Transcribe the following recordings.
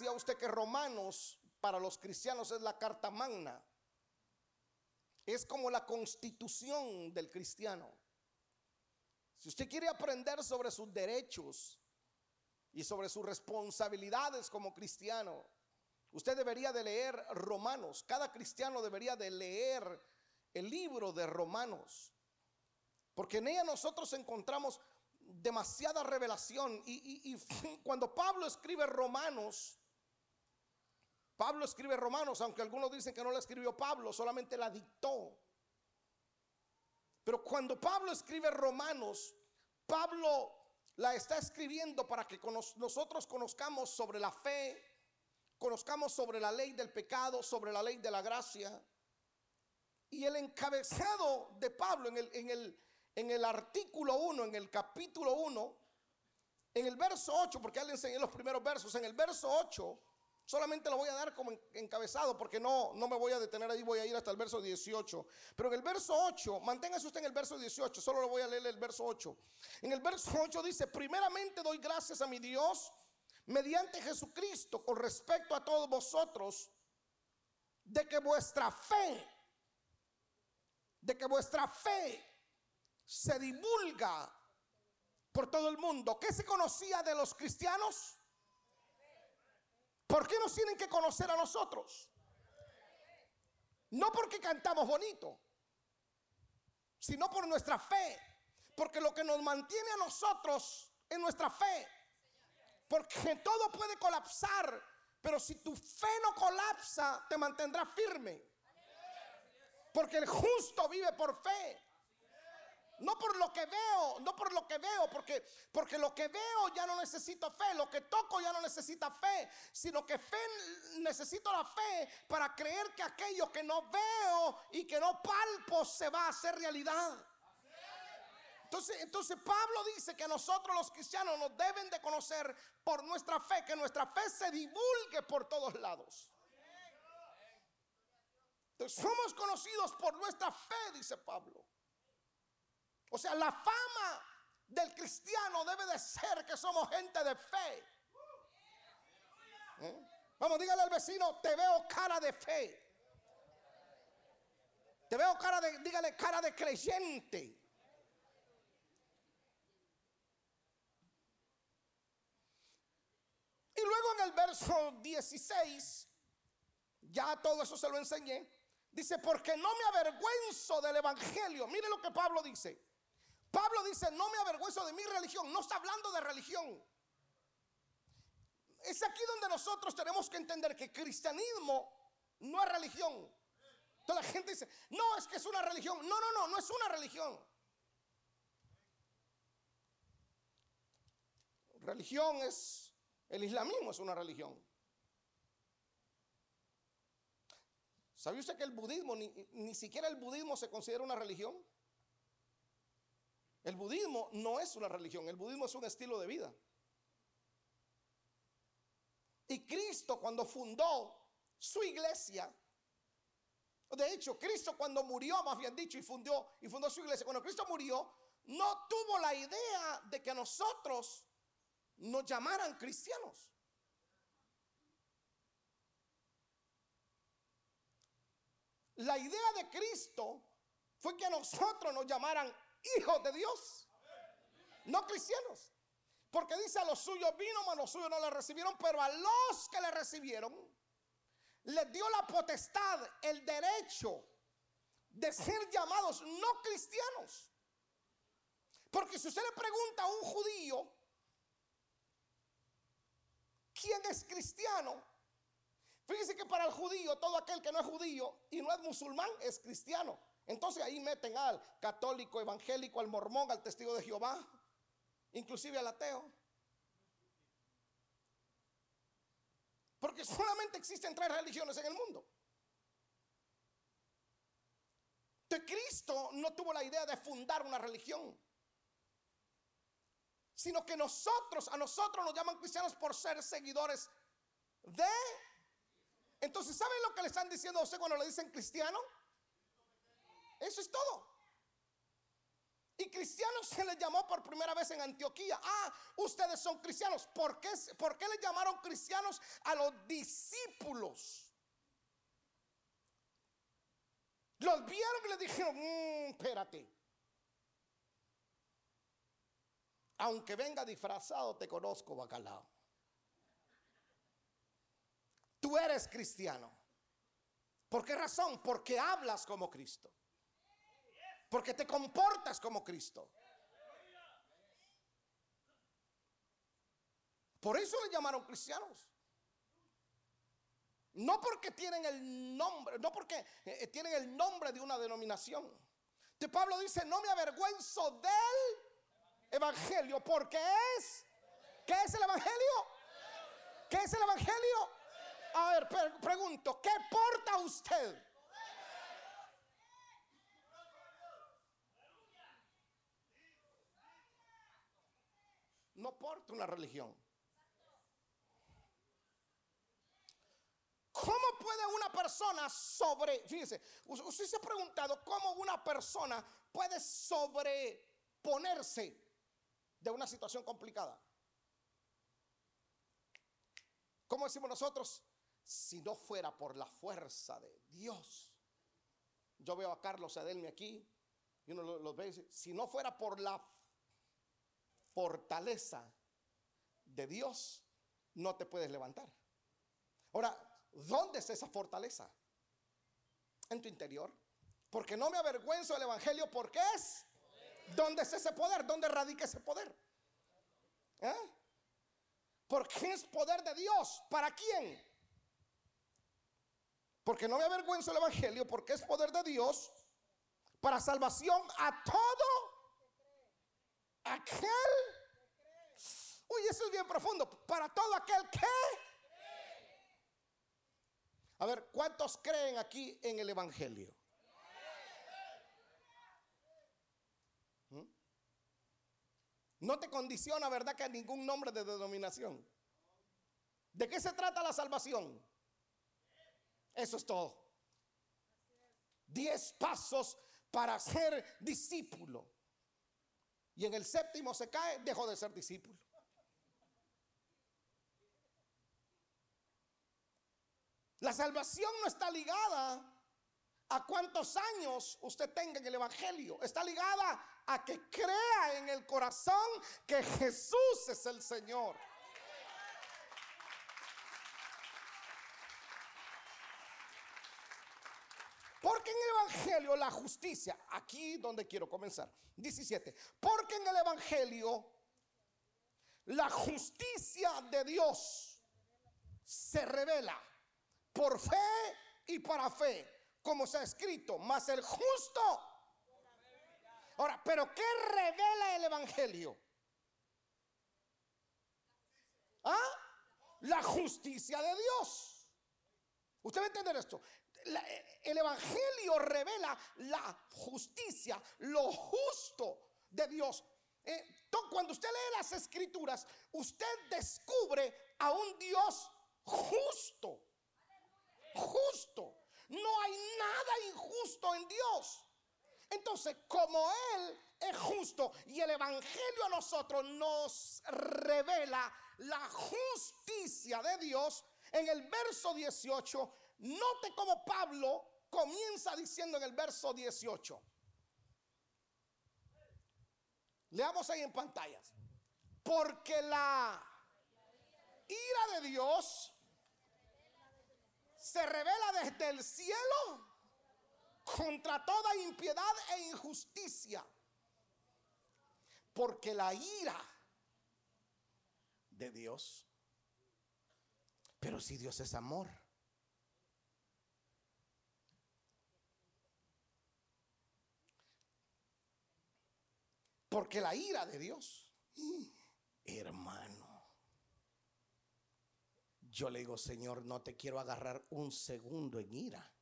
decía usted que Romanos para los cristianos es la carta magna. Es como la constitución del cristiano. Si usted quiere aprender sobre sus derechos y sobre sus responsabilidades como cristiano, usted debería de leer Romanos. Cada cristiano debería de leer el libro de Romanos. Porque en ella nosotros encontramos demasiada revelación. Y, cuando Pablo escribe Romanos, Pablo escribe Romanos, aunque algunos dicen que no la escribió Pablo, solamente la dictó. Pero cuando Pablo escribe Romanos, Pablo la está escribiendo para que nosotros conozcamos sobre la fe, conozcamos sobre la ley del pecado, sobre la ley de la gracia. Y el encabezado de Pablo en el, artículo 1, en el capítulo 1, en el verso 8, porque ya le enseñé los primeros versos, en el verso 8, solamente lo voy a dar como encabezado, porque no, no me voy a detener ahí, voy a ir hasta el verso 18. Pero en el verso 8, manténgase usted en el verso 18, solo lo voy a leer el verso 8. En el verso 8 dice, primeramente doy gracias a mi Dios mediante Jesucristo con respecto a todos vosotros, de que vuestra fe, de que vuestra fe se divulga por todo el mundo. ¿Qué se conocía de los cristianos? ¿Por qué nos tienen que conocer a nosotros? No porque cantamos bonito, sino por nuestra fe. Porque lo que nos mantiene a nosotros es nuestra fe. Porque todo puede colapsar, pero si tu fe no colapsa, te mantendrá firme. Porque el justo vive por fe. No por lo que veo, no por lo que veo, porque, porque lo que veo ya no necesito fe, lo que toco ya no necesita fe, sino que fe necesito la fe para creer que aquello que no veo y que no palpo se va a hacer realidad. Entonces, entonces Pablo dice que nosotros los cristianos nos deben de conocer por nuestra fe, que nuestra fe se divulgue por todos lados. Somos conocidos por nuestra fe, dice Pablo. O sea, la fama del cristiano debe de ser que somos gente de fe. ¿Eh? Vamos, dígale al vecino, te veo cara de fe. Te veo cara de, dígale, cara de creyente. Y luego en el verso 16, ya todo eso se lo enseñé, dice, porque no me avergüenzo del Evangelio. Mire lo que Pablo dice. Pablo dice, no me avergüenzo de mi religión. No está hablando de religión. Es aquí donde nosotros tenemos que entender que cristianismo no es religión. Toda la gente dice, no, es que es una religión. No, no, no, no es una religión. Religión es, el islamismo es una religión. ¿Sabía usted que el budismo, ni, ni siquiera el budismo se considera una religión? El budismo no es una religión, el budismo es un estilo de vida. Y Cristo cuando fundó su iglesia, de hecho, Cristo cuando murió, más bien dicho, y y fundó su iglesia, cuando Cristo murió, no tuvo la idea de que nosotros nos llamaran cristianos. La idea de Cristo fue que nosotros nos llamaran hijos de Dios, no cristianos. Porque dice a los suyos vino, mas los suyos no le recibieron, pero a los que le recibieron, les dio la potestad, el derecho de ser llamados no cristianos. Porque si usted le pregunta a un judío, ¿quién es cristiano? Fíjese que para el judío, todo aquel que no es judío y no es musulmán es cristiano. Entonces ahí meten al católico, evangélico, al mormón, al testigo de Jehová, inclusive al ateo. Porque solamente existen tres religiones en el mundo. De Cristo no tuvo la idea de fundar una religión, sino que nosotros, a nosotros nos llaman cristianos por ser seguidores de... Entonces, ¿saben lo que le están diciendo a usted cuando le dicen cristiano? Eso es todo. Y cristianos se les llamó por primera vez en Antioquía. Ah, ustedes son cristianos. ¿Por qué, por qué les llamaron cristianos a los discípulos? Los vieron y les dijeron, mmm, espérate. Aunque venga disfrazado, te conozco, bacalao. Tú eres cristiano. ¿Por qué razón? Porque hablas como Cristo. Porque te comportas como Cristo. Por eso le llamaron cristianos. No porque tienen el nombre, no porque eh, tienen el nombre de una denominación. De Pablo dice, no me avergüenzo del evangelio, porque es, ¿qué es el evangelio? ¿Qué es el evangelio? A ver, pregunto, ¿qué porta usted? No porta una religión. ¿Cómo puede una persona sobre, fíjese, usted se ha preguntado cómo una persona puede sobreponerse de una situación complicada? ¿Cómo decimos nosotros? Si no fuera por la fuerza de Dios. Yo veo a Carlos Adelmi aquí y uno lo, ve y dice, si no fuera por la fortaleza de Dios, no te puedes levantar. Ahora, ¿Dónde está esa fortaleza? En tu interior. Porque no me avergüenzo del Evangelio porque es. ¿Dónde está ese poder? ¿Dónde radica ese poder? ¿Eh? Porque es poder de Dios. ¿Para quién? Porque no me avergüenzo del Evangelio porque es poder de Dios para salvación a todo aquel. Uy, eso es bien profundo. Para todo aquel que a ver, ¿cuántos creen aquí en el Evangelio? ¿Mm? No te condiciona, ¿verdad? Que hay ningún nombre de denominación. ¿De qué se trata la salvación? Eso es todo. Diez pasos para ser discípulo. Y en el séptimo se cae, dejó de ser discípulo. La salvación no está ligada a cuántos años usted tenga en el Evangelio. Está ligada a que crea en el corazón que Jesús es el Señor. En el Evangelio la justicia, aquí donde quiero comenzar, 17, porque en el Evangelio la justicia de Dios se revela por fe y para fe, como se ha escrito, más el justo. Ahora, pero ¿qué revela el Evangelio? ¿Ah? La justicia de Dios. Usted va a entender esto. El Evangelio revela la justicia, lo justo de Dios. Eh, cuando usted lee las escrituras, usted descubre a un Dios justo justo. No hay nada injusto en Dios. Entonces, como Él es justo y el Evangelio a nosotros nos revela la justicia de Dios, en el verso 18, note como Pablo comienza diciendo en el verso 18. Leamos ahí en pantallas. Porque la ira de Dios se revela desde el cielo contra toda impiedad e injusticia. Porque la ira de Dios, pero si Dios es amor, porque la ira de Dios, hermano, yo le digo, Señor, no te quiero agarrar un segundo en ira.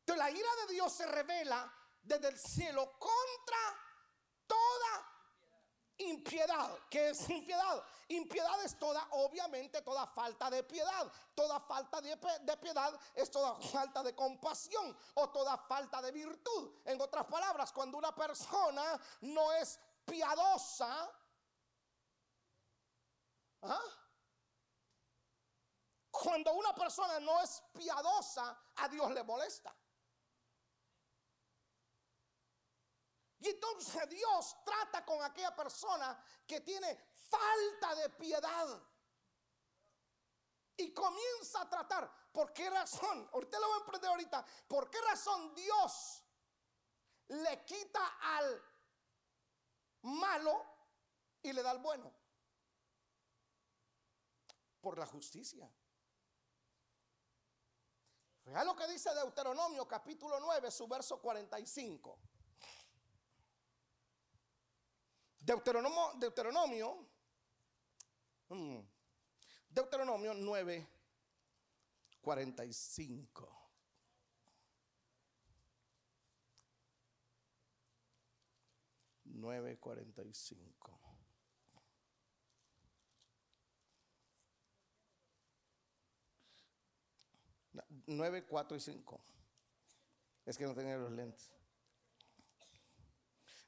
Entonces la ira de Dios se revela desde el cielo contra toda impiedad. ¿Qué es impiedad? Impiedad es toda, obviamente, toda falta de piedad. Toda falta de, de, piedad es toda falta de compasión o toda falta de virtud. En otras palabras, cuando una persona no es piadosa, ¿ah? cuando una persona no es piadosa, a Dios le molesta. Y entonces Dios trata con aquella persona que tiene falta de piedad. Y comienza a tratar. ¿Por qué razón? Usted lo va a emprender ahorita. ¿Por qué razón Dios le quita al malo y le da al bueno? Por la justicia. Fíjate lo que dice Deuteronomio capítulo 9, su verso 45. Deuteronomio, Deuteronomio, mm, Deuteronomio 9, 45. Nueve cuarenta y cinco. Nueve, cuatro y cinco. Es que no tenía los lentes.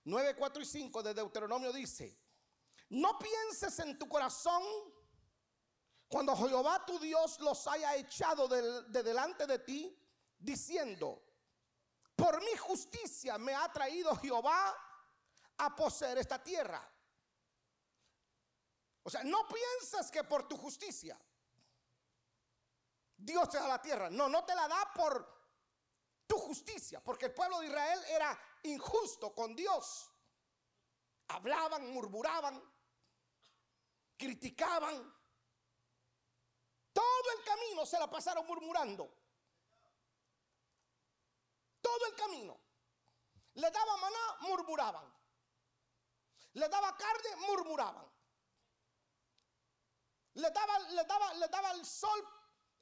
9, 4 y 5 de Deuteronomio dice, no pienses en tu corazón cuando Jehová tu Dios los haya echado de, de delante de ti, diciendo, por mi justicia me ha traído Jehová a poseer esta tierra. O sea, no pienses que por tu justicia Dios te da la tierra. No, no te la da por justicia, porque el pueblo de Israel era injusto con Dios. Hablaban, murmuraban, criticaban. Todo el camino se la pasaron murmurando. Todo el camino. Le daba maná, murmuraban. Le daba carne, murmuraban. Le daba, le daba, le daba el sol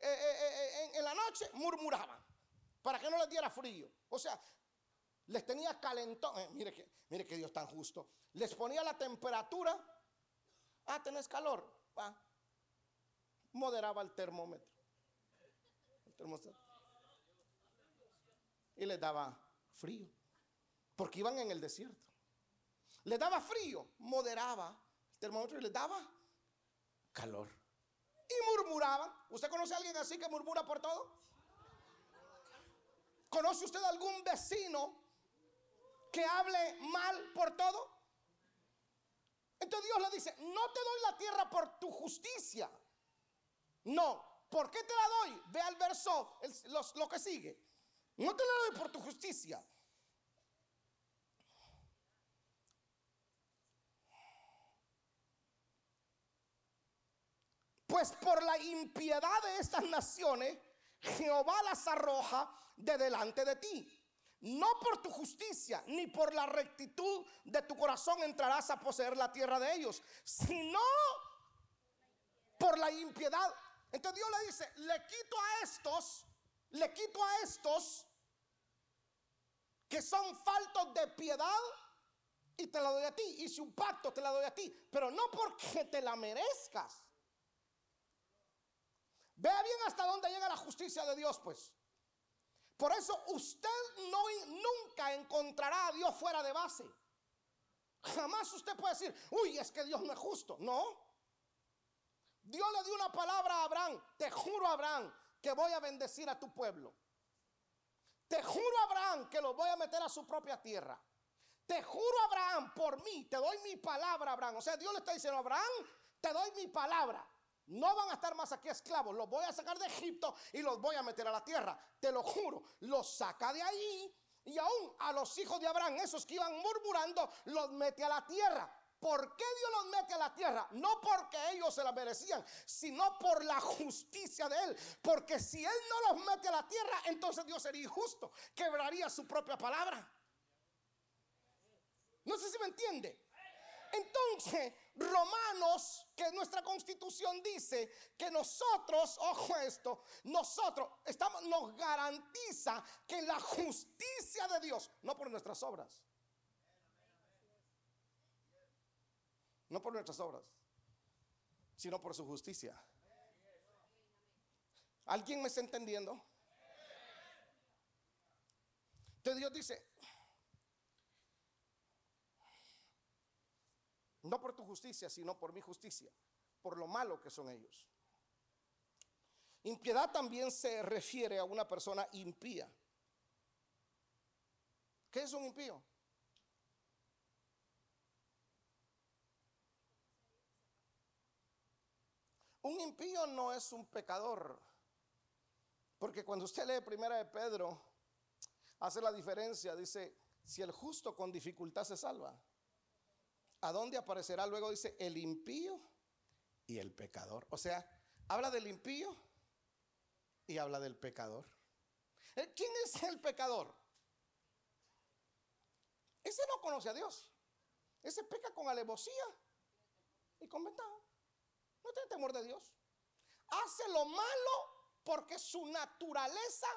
eh, eh, eh, en la noche, murmuraban. Para que no les diera frío. O sea, les tenía calentón. Eh, mire, que, mire que Dios tan justo. Les ponía la temperatura. Ah, tenés calor. Moderaba el termómetro. Y les daba frío. Porque iban en el desierto. Les daba frío. Moderaba el termómetro y les daba calor. Y murmuraban. ¿Usted conoce a alguien así que murmura por todo? ¿Conoce usted algún vecino que hable mal por todo? Entonces Dios le dice, no te doy la tierra por tu justicia. No, ¿por qué te la doy? Ve al verso, lo que sigue. No te la doy por tu justicia. Pues por la impiedad de estas naciones, Jehová las arroja de delante de ti. No por tu justicia ni por la rectitud de tu corazón entrarás a poseer la tierra de ellos, sino por la impiedad. Entonces Dios le dice, le quito a estos, le quito a estos que son faltos de piedad y te la doy a ti. Hice un pacto, te la doy a ti, pero no porque te la merezcas. Vea bien hasta dónde llega la justicia de Dios, pues. Por eso usted no, nunca encontrará a Dios fuera de base. Jamás usted puede decir, uy, es que Dios no es justo. No. Dios le dio una palabra a Abraham. Te juro, Abraham, que voy a bendecir a tu pueblo. Te juro, Abraham, que lo voy a meter a su propia tierra. Te juro, Abraham, por mí, te doy mi palabra, Abraham. O sea, Dios le está diciendo, Abraham, te doy mi palabra. No van a estar más aquí esclavos. Los voy a sacar de Egipto y los voy a meter a la tierra. Te lo juro. Los saca de ahí y aún a los hijos de Abraham, esos que iban murmurando, los mete a la tierra. ¿Por qué Dios los mete a la tierra? No porque ellos se la merecían, sino por la justicia de Él. Porque si Él no los mete a la tierra, entonces Dios sería injusto. Quebraría su propia palabra. No sé si me entiende. Entonces, Romanos, que nuestra constitución dice que nosotros, ojo esto, nosotros estamos, nos garantiza que la justicia de Dios, no por nuestras obras. no por nuestras obras, sino por su justicia. ¿Alguien me está entendiendo? Entonces Dios dice, no por tu justicia, sino por mi justicia, por lo malo que son ellos. Impiedad también se refiere a una persona impía. ¿Qué es un impío? Un impío no es un pecador. Porque cuando usted lee primera de Pedro, hace la diferencia, dice, si el justo con dificultad se salva, ¿a dónde aparecerá luego? Dice, el impío y el pecador. O sea, habla del impío y habla del pecador. Eh, ¿Quién es el pecador? Ese no conoce a Dios. Ese peca con alevosía y con ventaja. No tiene temor de Dios. Hace lo malo porque su naturaleza,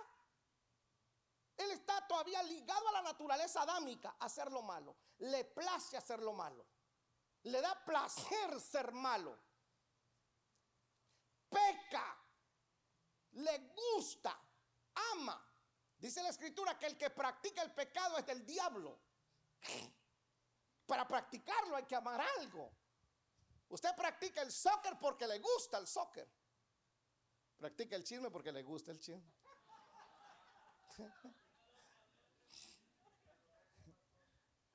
él está todavía ligado a la naturaleza adámica, hacer lo malo. Le place hacer lo malo. Le da placer ser malo. Peca. Le gusta. Ama. Dice la escritura que el que practica el pecado es del diablo. Para practicarlo hay que amar algo. Usted practica el soccer porque le gusta el soccer. Practica el chisme porque le gusta el chisme.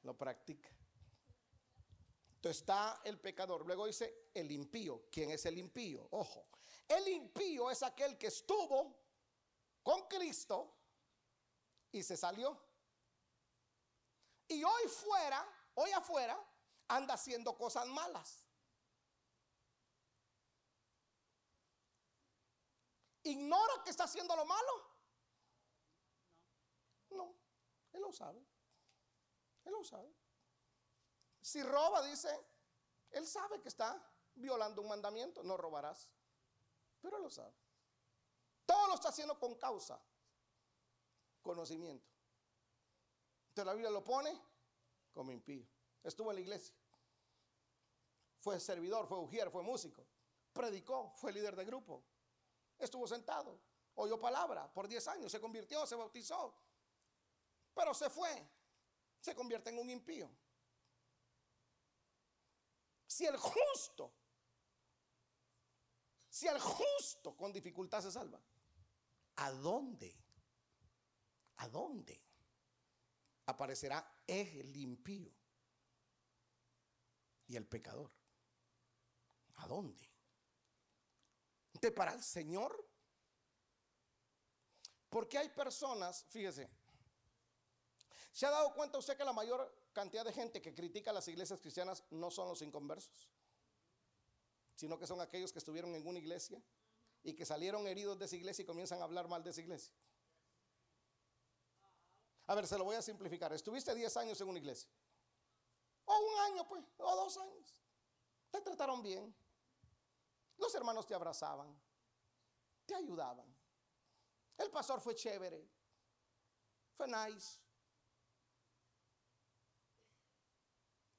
Lo practica. Entonces está el pecador. Luego dice el impío. ¿Quién es el impío? Ojo. El impío es aquel que estuvo con Cristo y se salió. Y hoy fuera, hoy afuera, anda haciendo cosas malas. ¿Ignora que está haciendo lo malo? No, él lo sabe. Él lo sabe. Si roba, dice, él sabe que está violando un mandamiento, no robarás. Pero lo sabe. Todo lo está haciendo con causa, conocimiento. Entonces la Biblia lo pone como impío. Estuvo en la iglesia. Fue servidor, fue ujier, fue músico. Predicó, fue líder de grupo estuvo sentado, oyó palabra por 10 años, se convirtió, se bautizó, pero se fue, se convierte en un impío. Si el justo, si el justo con dificultad se salva, ¿a dónde? ¿A dónde aparecerá el impío y el pecador? ¿A dónde? de para el Señor. Porque hay personas, fíjese, ¿se ha dado cuenta usted que la mayor cantidad de gente que critica las iglesias cristianas no son los inconversos? Sino que son aquellos que estuvieron en una iglesia y que salieron heridos de esa iglesia y comienzan a hablar mal de esa iglesia. A ver, se lo voy a simplificar. Estuviste 10 años en una iglesia. O un año, pues, o dos años. Te trataron bien. Los hermanos te abrazaban, te ayudaban. El pastor fue chévere, fue nice.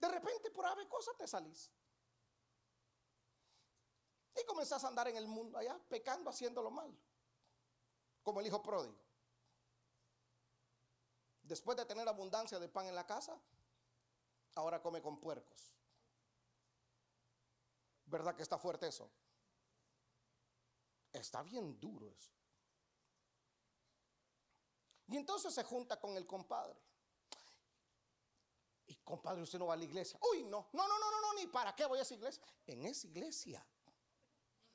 De repente por ave cosa te salís. Y comenzás a andar en el mundo allá, pecando, haciendo lo malo. Como el hijo pródigo. Después de tener abundancia de pan en la casa, ahora come con puercos. ¿Verdad que está fuerte eso? Está bien duro eso. Y entonces se junta con el compadre. Y compadre, usted no va a la iglesia. Uy, no, no, no, no, no, no, ni para qué voy a esa iglesia. En esa iglesia.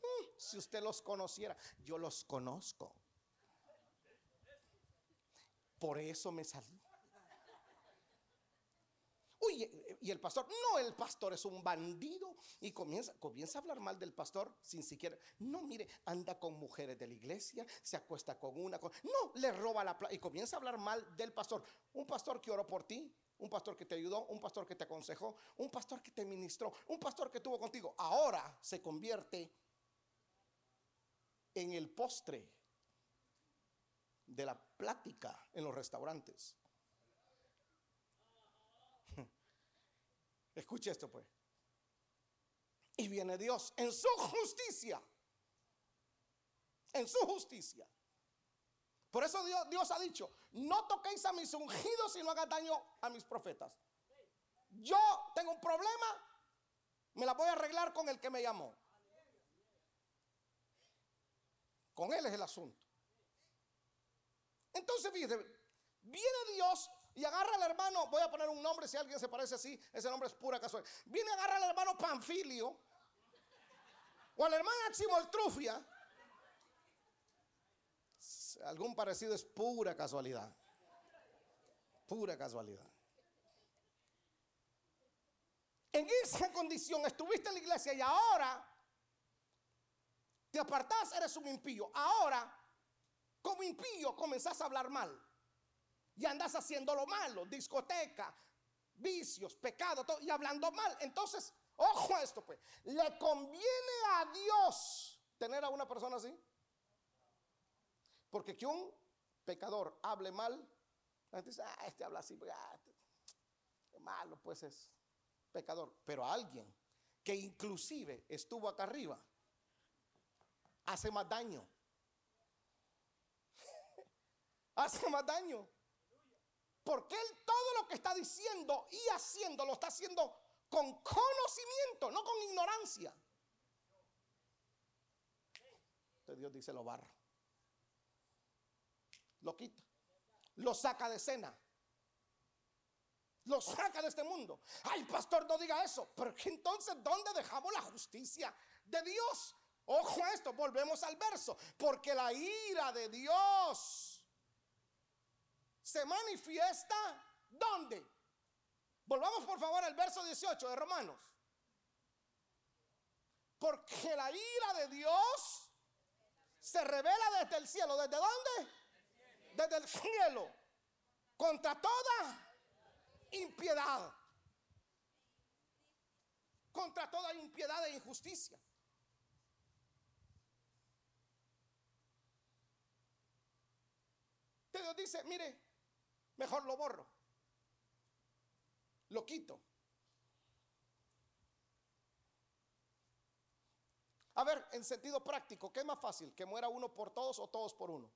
Mm, si usted los conociera, yo los conozco. Por eso me salí y el pastor, no, el pastor es un bandido. Y comienza, comienza a hablar mal del pastor sin siquiera, no, mire, anda con mujeres de la iglesia, se acuesta con una, no, le roba la plata y comienza a hablar mal del pastor. Un pastor que oró por ti, un pastor que te ayudó, un pastor que te aconsejó, un pastor que te ministró, un pastor que tuvo contigo. Ahora se convierte en el postre de la plática en los restaurantes. Escuche esto pues. Y viene Dios en su justicia. En su justicia. Por eso Dios, ha dicho, no toquéis a mis ungidos y no hagáis daño a mis profetas. Yo tengo un problema, me la voy a arreglar con el que me llamó. Con él es el asunto. Entonces, fíjate, viene Dios y agarra al hermano, voy a poner un nombre si alguien se parece así, ese nombre es pura casualidad. Viene agarra al hermano Panfilio o a la hermana Chimoltrufia. Algún parecido es pura casualidad. Pura casualidad. En esa condición estuviste en la iglesia y ahora te apartás, eres un impío. Ahora, como impío, comenzás a hablar mal. Y andás haciendo lo malo, discoteca, vicios, pecado, y hablando mal. Entonces, ojo a esto, pues. ¿Le conviene a Dios tener a una persona así? Porque que un pecador hable mal, la gente dice, ah, este habla así, ah, qué malo, pues es pecador, pero alguien que inclusive estuvo acá arriba, hace más daño. hace más daño. Porque él todo lo que está diciendo y haciendo lo está haciendo con conocimiento, no con ignorancia. Entonces Dios dice lo barra. Lo quita. Lo saca de escena lo saca de este mundo. Ay, pastor, no diga eso. Porque entonces, ¿dónde dejamos la justicia de Dios? Ojo a esto, volvemos al verso. Porque la ira de Dios se manifiesta ¿dónde? Volvamos por favor al verso 18 de Romanos. Porque la ira de Dios se revela desde el cielo. ¿Desde dónde? Desde el cielo. Contra toda impiedad. Contra toda impiedad e injusticia. Dios dice, mire, mejor lo borro. Lo quito. A ver, en sentido práctico, ¿qué es más fácil? ¿Que muera uno por todos o todos por uno?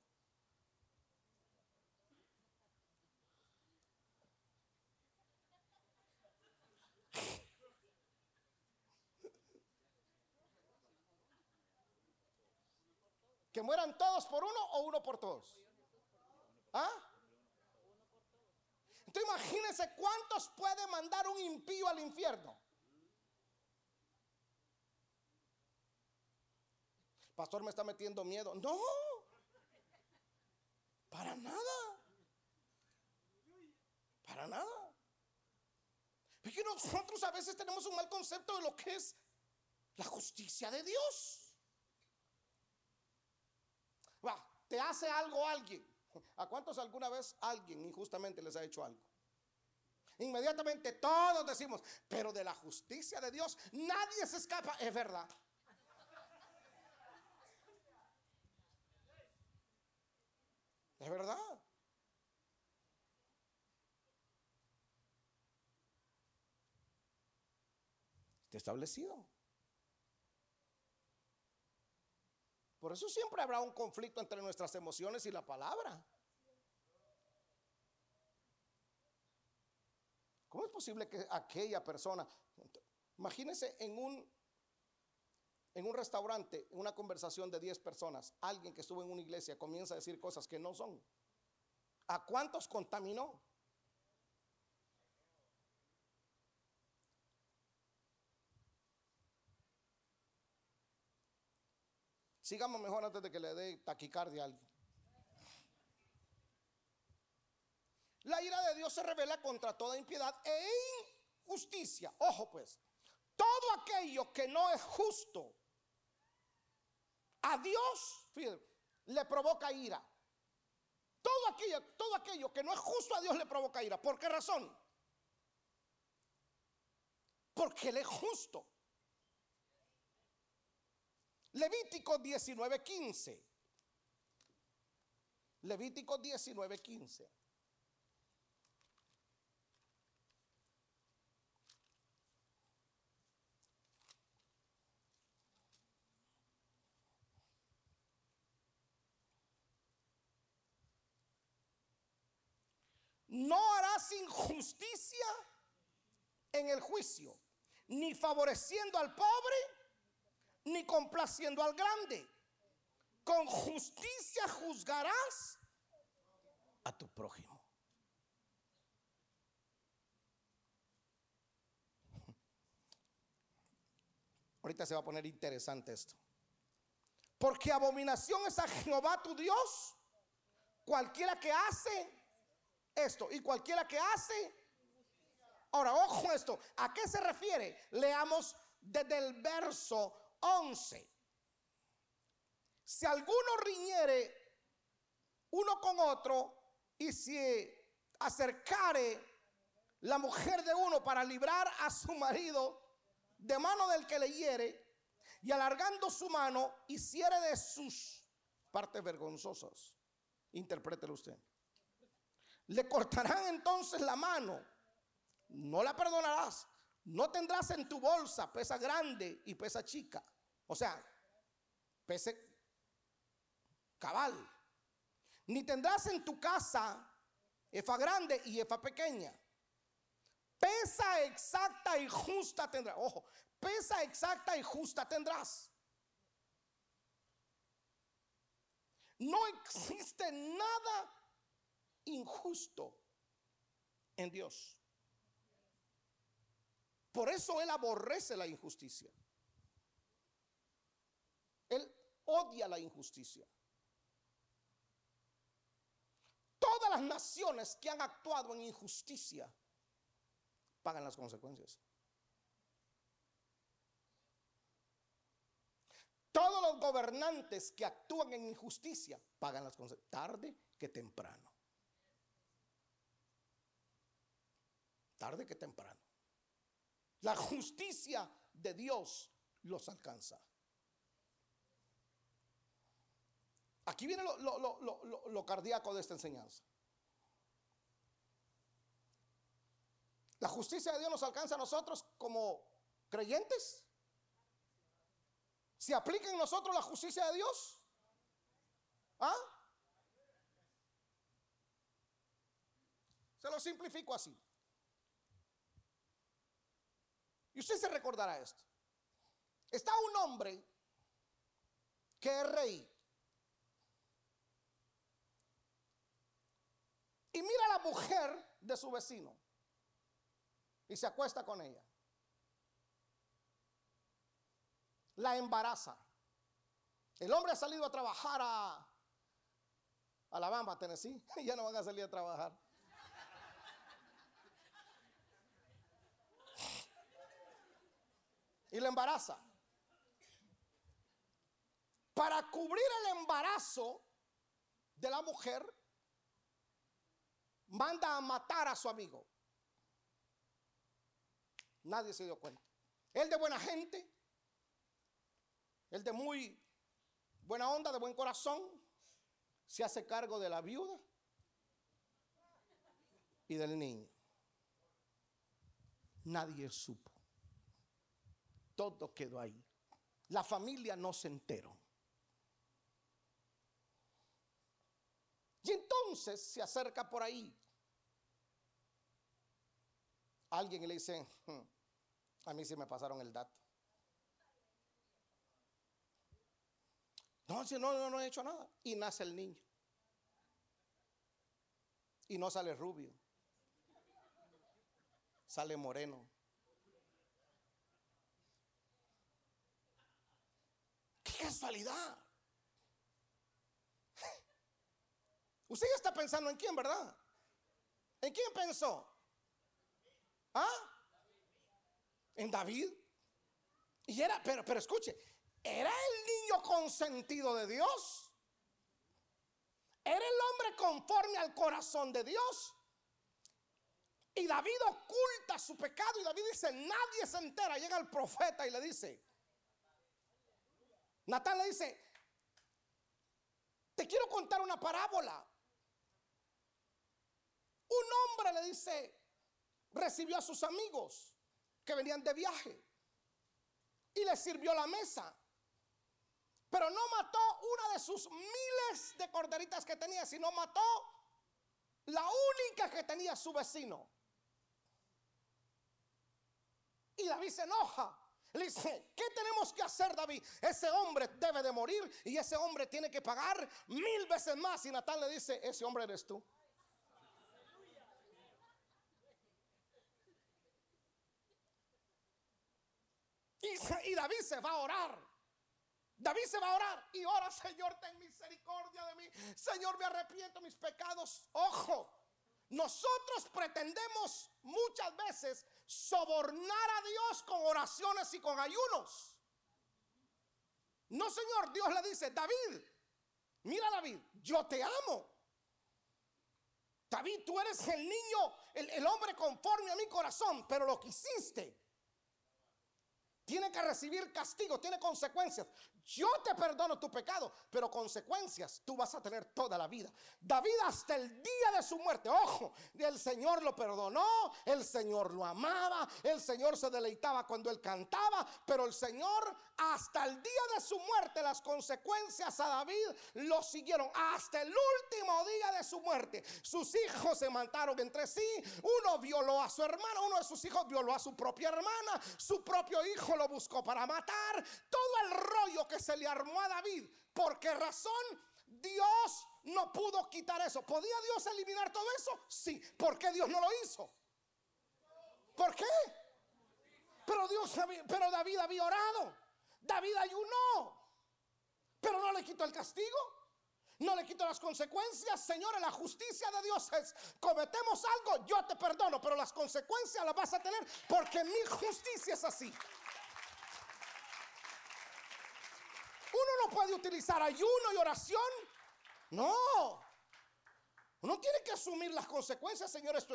¿Que mueran todos por uno o uno por todos? ¿Ah? Entonces imagínense cuántos puede mandar un impío al infierno. Pastor me está metiendo miedo. No, para nada. Para nada. Porque nosotros a veces tenemos un mal concepto de lo que es la justicia de Dios. Va, te hace algo alguien. ¿A cuántos alguna vez alguien injustamente les ha hecho algo? Inmediatamente todos decimos, pero de la justicia de Dios nadie se escapa. Es verdad. Es verdad. Está establecido. Por eso siempre habrá un conflicto entre nuestras emociones y la palabra. ¿Cómo es posible que aquella persona, imagínense en un, en un restaurante, en una conversación de 10 personas, alguien que estuvo en una iglesia comienza a decir cosas que no son? ¿A cuántos contaminó? Sigamos mejor antes de que le dé taquicardia a alguien. La ira de Dios se revela contra toda impiedad e injusticia. Ojo pues, todo aquello que no es justo a Dios, le provoca ira. Todo aquello, todo aquello que no es justo a Dios le provoca ira. ¿Por qué razón? Porque Él es justo. Levítico 19:15. Levítico 19:15. No harás injusticia en el juicio, ni favoreciendo al pobre ni complaciendo al grande. Con justicia juzgarás a tu prójimo. Ahorita se va a poner interesante esto. Porque abominación es a Jehová tu Dios. Cualquiera que hace esto y cualquiera que hace. Ahora, ojo esto. ¿A qué se refiere? Leamos desde el verso 11. Si alguno riñere uno con otro y si acercare la mujer de uno para librar a su marido de mano del que le hiere y alargando su mano hiciere de sus partes vergonzosas. Interprételo usted. Le cortarán entonces la mano. No la perdonarás. No tendrás en tu bolsa pesa grande y pesa chica. O sea, pese cabal. Ni tendrás en tu casa efa grande y efa pequeña. Pesa exacta y justa tendrás. Ojo, pesa exacta y justa tendrás. No existe nada injusto en Dios. Por eso Él aborrece la injusticia. Él odia la injusticia. Todas las naciones que han actuado en injusticia pagan las consecuencias. Todos los gobernantes que actúan en injusticia pagan las consecuencias, tarde que temprano. Tarde que temprano. La justicia de Dios los alcanza. Aquí viene lo, lo, cardíaco de esta enseñanza. La justicia de Dios nos alcanza a nosotros como creyentes. ¿Se aplica en nosotros la justicia de Dios? ¿Ah? Se lo simplifico así. Usted se recordará esto. Está un hombre que es rey. Y mira a la mujer de su vecino y se acuesta con ella. La embaraza. El hombre ha salido a trabajar a Alabama, Tennessee. Ya no van a salir a trabajar. Y la embaraza. Para cubrir el embarazo de la mujer, manda a matar a su amigo. Nadie se dio cuenta. Él de buena gente, él de muy buena onda, de buen corazón, se hace cargo de la viuda y del niño. Nadie supo. Todo quedó ahí. La familia no se enteró. Y entonces se acerca por ahí alguien le dice, hmm, a mí sí me pasaron el dato. No, si no, no, no he hecho nada. Y nace el niño. Y no sale rubio. Sale moreno. Casualidad! Usted ya está pensando en quién, ¿verdad? ¿En quién pensó? ¿Ah? En David. Y era, pero, pero escuche, ¿era el niño consentido de Dios? ¿Era el hombre conforme al corazón de Dios? Y David oculta su pecado y David dice, nadie se entera. Llega el profeta y le dice, Natán le dice, te quiero contar una parábola. Un hombre le dice, recibió a sus amigos que venían de viaje y les sirvió la mesa. Pero no mató una de sus miles de corderitas que tenía, sino mató la única que tenía su vecino. Y David se enoja le dice, ¿qué tenemos que hacer, David? Ese hombre debe de morir y ese hombre tiene que pagar mil veces más. Y Natán le dice, ese hombre eres tú. Y, David se va a orar. David se va a orar y ora, Señor, ten misericordia de mí. Señor, me arrepiento mis pecados. Ojo, nosotros pretendemos muchas veces sobornar a Dios con oraciones y con ayunos. No, Señor, Dios le dice, David, mira David, yo te amo. David, tú eres el niño, el, hombre conforme a mi corazón, pero lo que hiciste tiene que recibir castigo, tiene consecuencias. Yo te perdono tu pecado, pero consecuencias tú vas a tener toda la vida. David hasta el día de su muerte, ojo, el Señor lo perdonó, el Señor lo amaba, el Señor se deleitaba cuando él cantaba, pero el Señor hasta el día de su muerte las consecuencias a David lo siguieron hasta el último día de su muerte. Sus hijos se mataron entre sí, uno violó a su hermana, uno de sus hijos violó a su propia hermana, su propio hijo lo buscó para matar, todo el rollo que se le armó a David. ¿Por qué razón? Dios no pudo quitar eso. ¿Podía Dios eliminar todo eso? Sí. ¿Por qué Dios no lo hizo? ¿Por qué? Pero Dios, pero David había orado. David ayunó. Pero no le quitó el castigo. No le quito las consecuencias, Señores, la justicia de Dios es, cometemos algo, yo te perdono, pero las consecuencias las vas a tener porque mi justicia es así. Uno no puede utilizar ayuno y oración. No. Uno tiene que asumir las consecuencias, señores.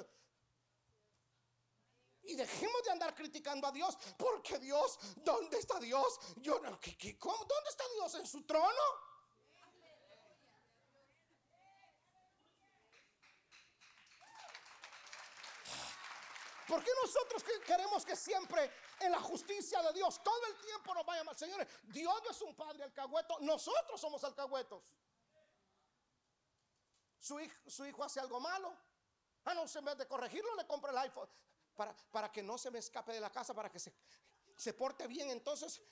Y dejemos de andar criticando a Dios, porque Dios, ¿dónde está Dios? Yo no, ¿Dónde está Dios en su trono? ¿Por qué nosotros queremos que siempre en la justicia de Dios todo el tiempo nos vaya mal? Señores, Dios no es un padre alcahueto, nosotros somos alcahuetos. Su hijo, hace algo malo. Ah, no, en vez de corregirlo, le compra el iPhone para, para que no se me escape de la casa, para que se, se porte bien. Entonces,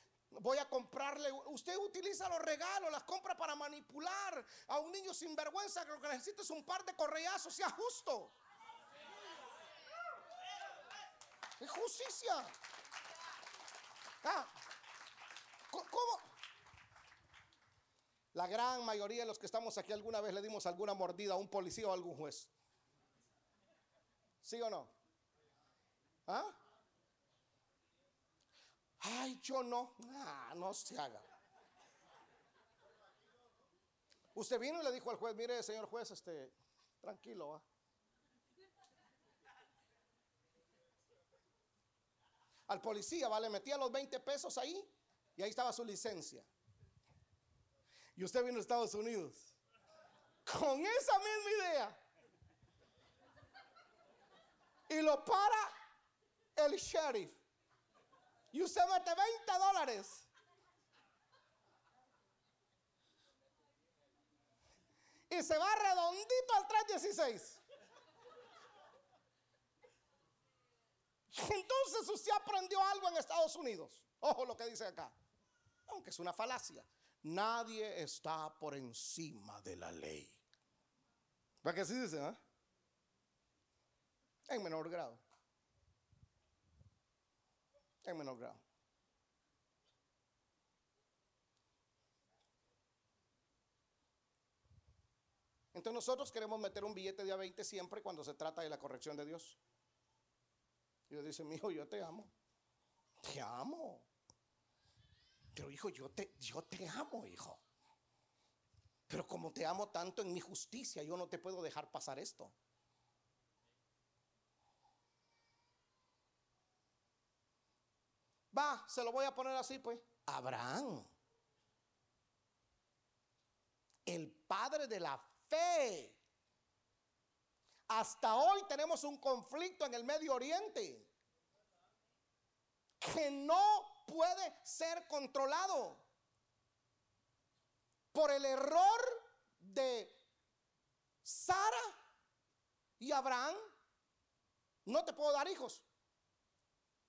voy a comprarle. Usted utiliza los regalos, las compra para manipular a un niño sin vergüenza. Lo que necesita es un par de correazos, sea justo. Es justicia. Ah, ¿Cómo? La gran mayoría de los que estamos aquí alguna vez le dimos alguna mordida a un policía o a algún juez. ¿Sí o no? ¿Ah? Ay, yo no. Ah, no se haga. Usted vino y le dijo al juez, mire, señor juez, este, tranquilo, ¿va? Al policía, ¿vale? Metía los 20 pesos ahí y ahí estaba su licencia. Y usted vino a Estados Unidos con esa misma idea. Y lo para el sheriff. Y usted mete 20 dólares. Y se va redondito al 316. Entonces usted aprendió algo en Estados Unidos. Ojo lo que dice acá. Aunque es una falacia. Nadie está por encima de la ley. ¿Para qué así dice? Eh? En menor grado. En menor grado. Entonces nosotros queremos meter un billete de a 20 siempre cuando se trata de la corrección de Dios. Y dice, mi hijo, yo te amo. Te amo. Pero hijo, yo te, yo te amo, hijo. Pero como te amo tanto en mi justicia, yo no te puedo dejar pasar esto. Va, se lo voy a poner así, pues. Abraham. El padre de la fe. Hasta hoy tenemos un conflicto en el Medio Oriente que no puede ser controlado por el error de Sara y Abraham. No te puedo dar hijos.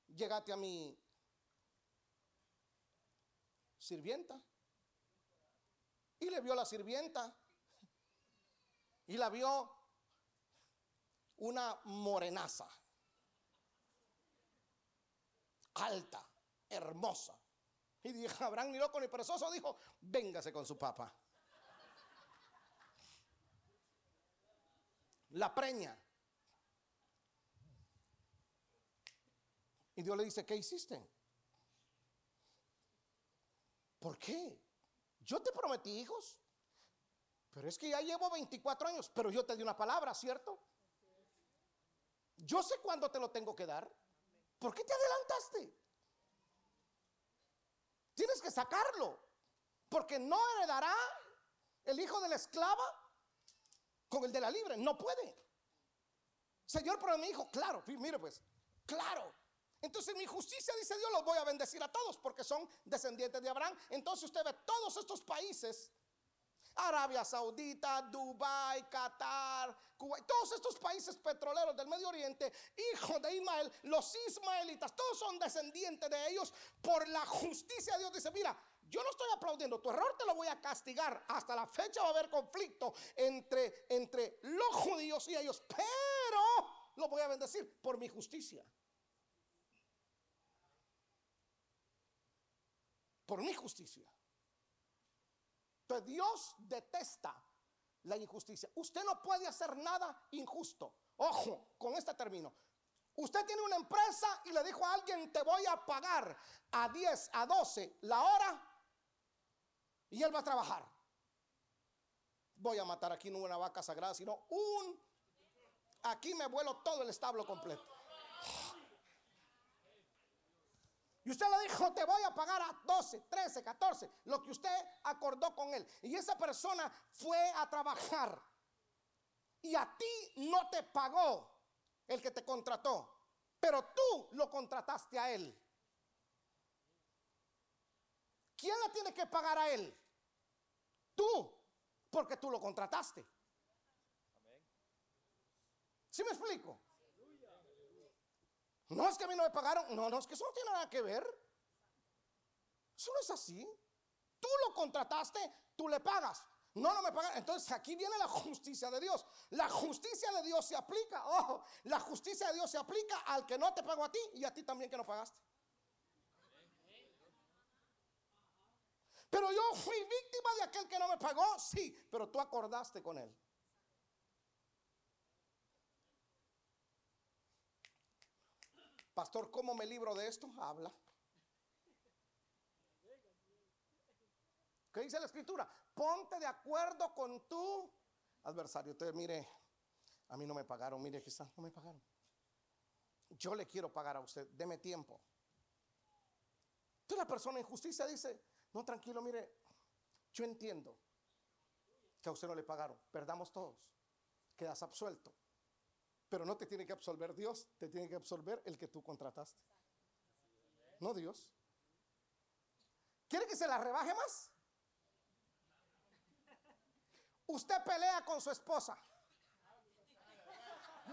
llégate a mi sirvienta. Y le vio la sirvienta. Y la vio una morenaza. Alta, hermosa. Y dijo, Abraham ni loco ni perezoso dijo, véngase con su papá. La preña. Y Dios le dice, ¿qué hiciste? ¿Por qué? Yo te prometí hijos. Pero es que ya llevo 24 años, pero yo te di una palabra, ¿cierto? Yo sé cuándo te lo tengo que dar. ¿Por qué te adelantaste? Tienes que sacarlo. Porque no heredará el hijo de la esclava con el de la libre. No puede. Señor, pero mi hijo, claro, mire pues, claro. Entonces mi justicia, dice Dios, los voy a bendecir a todos porque son descendientes de Abraham. Entonces usted ve todos estos países, Arabia Saudita, Dubai, Qatar, Cuba, todos estos países petroleros del Medio Oriente, hijos de Ismael, los ismaelitas, todos son descendientes de ellos por la justicia. Dios dice, mira, yo no estoy aplaudiendo, tu error te lo voy a castigar. Hasta la fecha va a haber conflicto entre, entre los judíos y ellos, pero lo voy a bendecir por mi justicia. por mi justicia. Entonces Dios detesta la injusticia. Usted no puede hacer nada injusto. Ojo, con este término. Usted tiene una empresa y le dijo a alguien, te voy a pagar a 10, a 12 la hora y él va a trabajar. Voy a matar aquí no una vaca sagrada, sino un... Aquí me vuelo todo el establo completo. Y usted le dijo, te voy a pagar a 12, 13, 14, lo que usted acordó con él. Y esa persona fue a trabajar. Y a ti no te pagó el que te contrató. Pero tú lo contrataste a él. ¿Quién le tiene que pagar a él? Tú, porque tú lo contrataste. ¿Sí me explico? No es que a mí no me pagaron. No, no, es que eso no tiene nada que ver. Eso no es así. Tú lo contrataste, tú le pagas. No, no me pagan. Entonces aquí viene la justicia de Dios. La justicia de Dios se aplica. Ojo, la justicia de Dios se aplica al que no te pagó a ti y a ti también que no pagaste. Pero yo fui víctima de aquel que no me pagó, sí, pero tú acordaste con él. Pastor, ¿cómo me libro de esto? Habla. ¿Qué dice la escritura? Ponte de acuerdo con tu adversario. Usted mire, a mí no me pagaron, mire está, no me pagaron. Yo le quiero pagar a usted, deme tiempo. Entonces la persona en justicia dice, no, tranquilo, mire, yo entiendo que a usted no le pagaron, perdamos todos, quedas absuelto. Pero no te tiene que absolver Dios, te tiene que absolver el que tú contrataste. No Dios. ¿Quiere que se la rebaje más? Usted pelea con su esposa.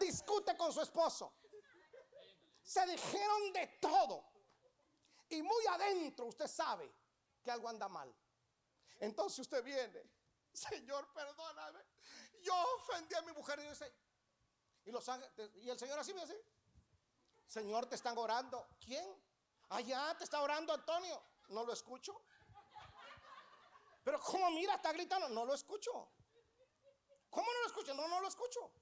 Discute con su esposo. Se dijeron de todo. Y muy adentro usted sabe que algo anda mal. Entonces usted viene, Señor, perdóname. Yo ofendí a mi mujer y dice, y, los y el Señor así me dice, Señor, te están orando. ¿Quién? Allá te está orando Antonio. No lo escucho. Pero como mira, está gritando, no lo escucho. ¿Cómo no lo escucho? No, no lo escucho.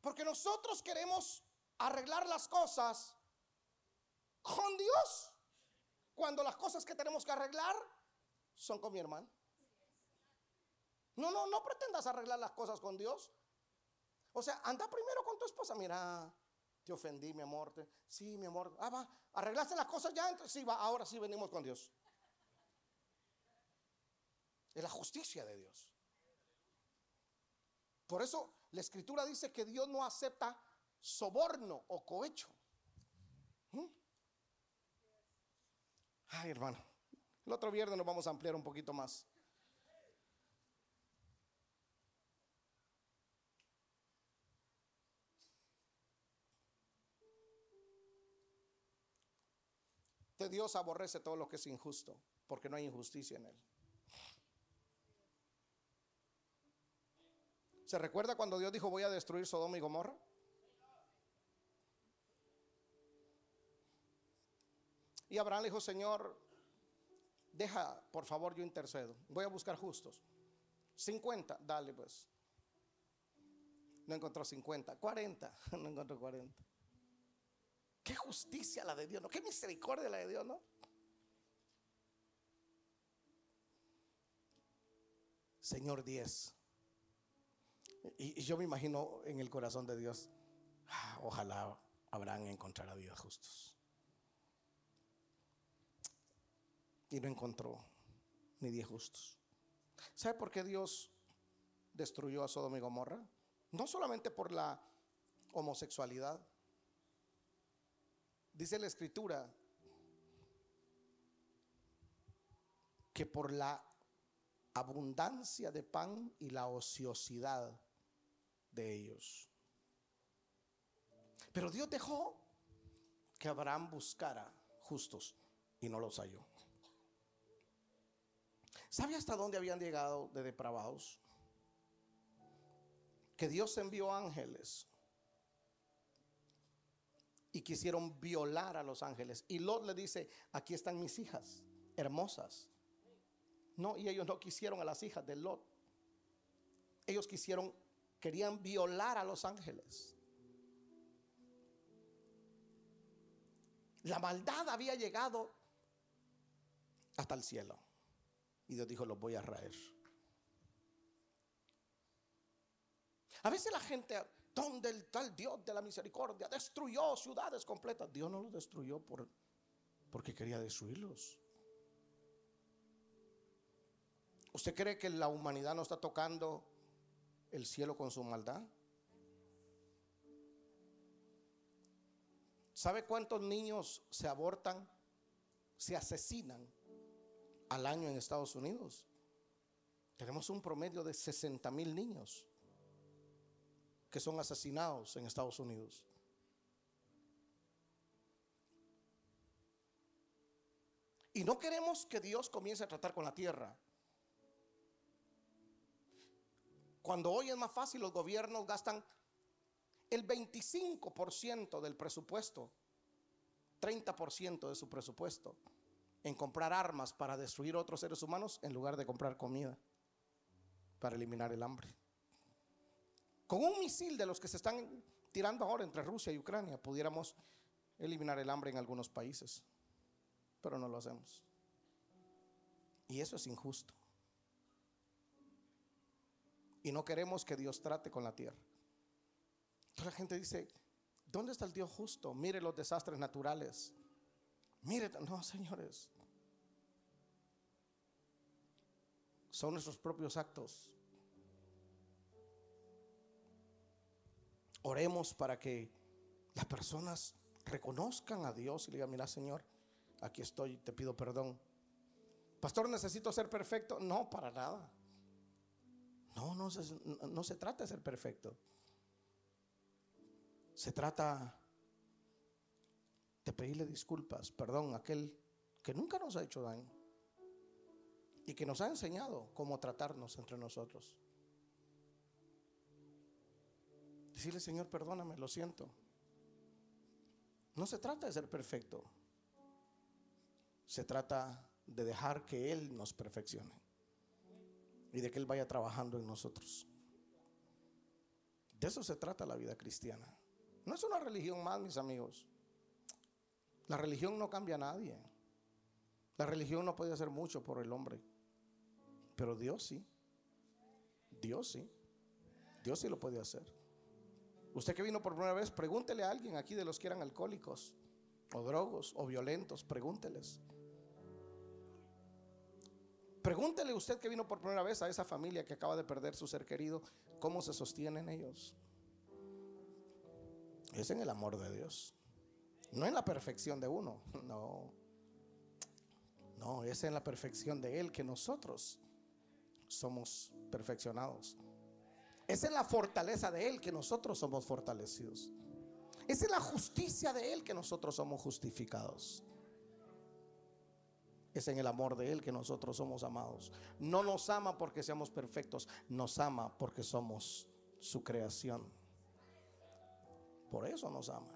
Porque nosotros queremos arreglar las cosas con Dios. Cuando las cosas que tenemos que arreglar son con mi hermano. No, no, no pretendas arreglar las cosas con Dios. O sea, anda primero con tu esposa. Mira, te ofendí, mi amor. sí, mi amor. Ah, va. ¿Arreglaste las cosas ya? Entonces, sí, va. Ahora sí venimos con Dios. Es la justicia de Dios. Por eso la escritura dice que Dios no acepta soborno o cohecho. ¿Mm? Ay, hermano. El otro viernes nos vamos a ampliar un poquito más. Que Dios aborrece todo lo que es injusto, porque no hay injusticia en él. ¿Se recuerda cuando Dios dijo voy a destruir Sodoma y Gomorra? Y Abraham le dijo, Señor, deja, por favor, yo intercedo. Voy a buscar justos. 50, dale pues. No encontró 50, 40, no encontró 40. Qué justicia la de Dios, ¿no? Qué misericordia la de Dios, ¿no? Señor 10. Y, yo me imagino en el corazón de Dios, ah, ojalá Abraham encontrara 10 justos. Y no encontró ni 10 justos. ¿Sabe por qué Dios destruyó a Sodoma y Gomorra? No solamente por la homosexualidad. Dice la escritura que por la abundancia de pan y la ociosidad de ellos. Pero Dios dejó que Abraham buscara justos y no los halló. ¿Sabe hasta dónde habían llegado de depravados? Que Dios envió ángeles y quisieron violar a los ángeles. Y Lot le dice, aquí están mis hijas, hermosas. No, y ellos no quisieron a las hijas de Lot. Ellos quisieron Querían violar a los ángeles. La maldad había llegado hasta el cielo. Y Dios dijo, los voy a raer. A veces la gente, donde el tal Dios de la misericordia destruyó ciudades completas. Dios no los destruyó por, porque quería destruirlos. ¿Usted cree que la humanidad no está tocando el cielo con su maldad? ¿Sabe cuántos niños se abortan, se asesinan al año en Estados Unidos? Tenemos un promedio de 60 mil niños que son asesinados en Estados Unidos. Y no queremos que Dios comience a tratar con la tierra. Cuando hoy es más fácil, los gobiernos gastan el 25% del presupuesto, 30% de su presupuesto, en comprar armas para destruir otros seres humanos en lugar de comprar comida para eliminar el hambre. Con un misil de los que se están tirando ahora entre Rusia y Ucrania, pudiéramos eliminar el hambre en algunos países, pero no lo hacemos. Y eso es injusto. Y no queremos que Dios trate con la tierra. Entonces la gente dice, ¿dónde está el Dios justo? Mire los desastres naturales. Mire, no, señores. Son nuestros propios actos. Oremos para que las personas reconozcan a Dios y le digan, mira Señor, aquí estoy, te pido perdón. Pastor, necesito ser perfecto. No, para nada. No, no, no se trata de ser perfecto. Se trata de pedirle disculpas, perdón, a aquel que nunca nos ha hecho daño y que nos ha enseñado cómo tratarnos entre nosotros. Decirle, Señor, perdóname, lo siento. No se trata de ser perfecto. Se trata de dejar que Él nos perfeccione y de que Él vaya trabajando en nosotros. De eso se trata la vida cristiana. No es una religión más, mis amigos. La religión no cambia a nadie. La religión no puede hacer mucho por el hombre. Pero Dios sí. Dios sí. Dios sí lo puede hacer. Usted que vino por primera vez, pregúntele a alguien aquí de los que eran alcohólicos o drogos o violentos, pregúnteles. Pregúntele usted que vino por primera vez a esa familia que acaba de perder su ser querido, ¿cómo se sostienen ellos? Es en el amor de Dios. No en la perfección de uno, no. No, es en la perfección de Él que nosotros somos perfeccionados. Es en la fortaleza de Él que nosotros somos fortalecidos. Es en la justicia de Él que nosotros somos justificados. Es en el amor de Él que nosotros somos amados. No nos ama porque seamos perfectos, nos ama porque somos su creación. Por eso nos ama.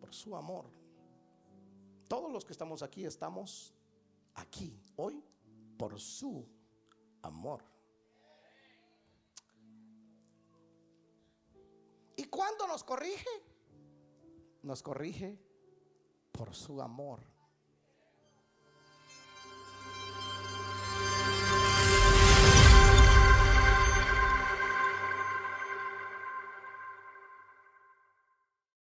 Por su amor. Todos los que estamos aquí estamos aquí hoy por su amor. ¿Y cuando nos corrige? Nos corrige por su amor.